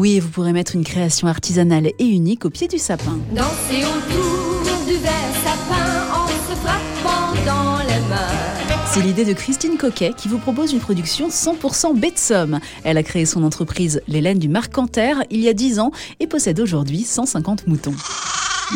Oui, et vous pourrez mettre une création artisanale et unique au pied du sapin. Danser autour du vert sapin en se frappant dans les mains. C'est l'idée de Christine Coquet qui vous propose une production 100% baie de Somme. Elle a créé son entreprise L'Hélène du Marcanterre il y a 10 ans et possède aujourd'hui 150 moutons.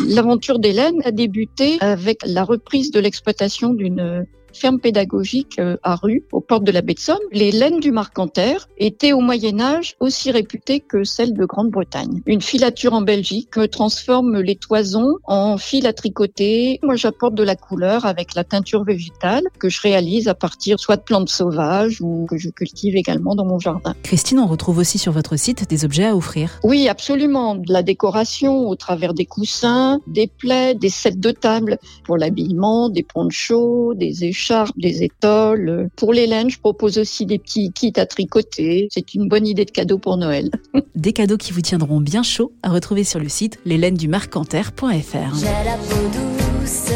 L'aventure d'Hélène a débuté avec la reprise de l'exploitation d'une ferme pédagogique euh, à Rue, aux portes de la baie de Somme. Les laines du Marcanterre étaient au Moyen Âge aussi réputées que celles de Grande-Bretagne. Une filature en Belgique me transforme les toisons en fil à tricoter. Moi, j'apporte de la couleur avec la teinture végétale que je réalise à partir soit de plantes sauvages ou que je cultive également dans mon jardin. Christine, on retrouve aussi sur votre site des objets à offrir. Oui, absolument. De la décoration au travers des coussins, des plaids, des sets de table pour l'habillement, des ponchos, des écharpes des étoiles. Pour les laines, je propose aussi des petits kits à tricoter. C'est une bonne idée de cadeau pour Noël. Des cadeaux qui vous tiendront bien chaud à retrouver sur le site lélainedumarcanterre.fr. J'ai la peau douce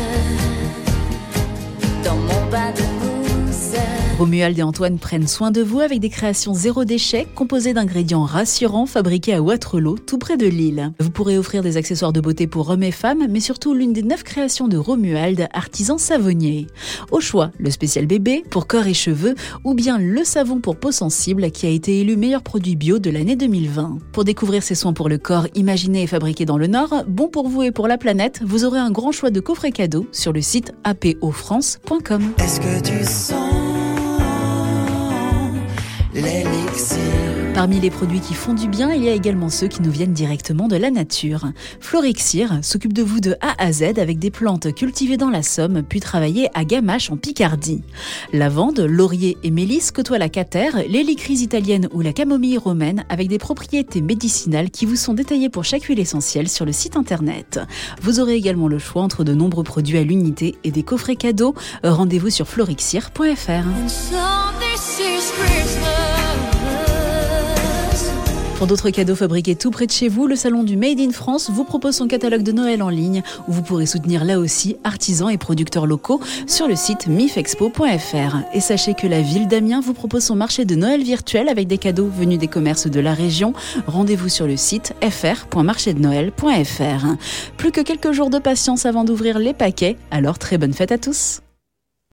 dans mon bain de. Romuald et Antoine prennent soin de vous avec des créations zéro déchet composées d'ingrédients rassurants fabriqués à Waterloo, tout près de Lille. Vous pourrez offrir des accessoires de beauté pour hommes et femmes, mais surtout l'une des neuf créations de Romuald, artisan savonnier. Au choix, le spécial bébé pour corps et cheveux ou bien le savon pour peau sensible qui a été élu meilleur produit bio de l'année 2020. Pour découvrir ces soins pour le corps imaginés et fabriqués dans le Nord, bon pour vous et pour la planète, vous aurez un grand choix de coffrets cadeaux sur le site apofrance.com. Est-ce Parmi les produits qui font du bien, il y a également ceux qui nous viennent directement de la nature. Florixir s'occupe de vous de A à Z avec des plantes cultivées dans la Somme, puis travaillées à Gamache en Picardie. Lavande, laurier et mélisse côtoient la catère, l'hélicrise italienne ou la camomille romaine avec des propriétés médicinales qui vous sont détaillées pour chaque huile essentielle sur le site internet. Vous aurez également le choix entre de nombreux produits à l'unité et des coffrets cadeaux. Rendez-vous sur florixir.fr. Pour d'autres cadeaux fabriqués tout près de chez vous, le salon du Made in France vous propose son catalogue de Noël en ligne où vous pourrez soutenir là aussi artisans et producteurs locaux sur le site mifexpo.fr. Et sachez que la ville d'Amiens vous propose son marché de Noël virtuel avec des cadeaux venus des commerces de la région. Rendez-vous sur le site fr.marchédenoël.fr. Plus que quelques jours de patience avant d'ouvrir les paquets, alors très bonne fête à tous.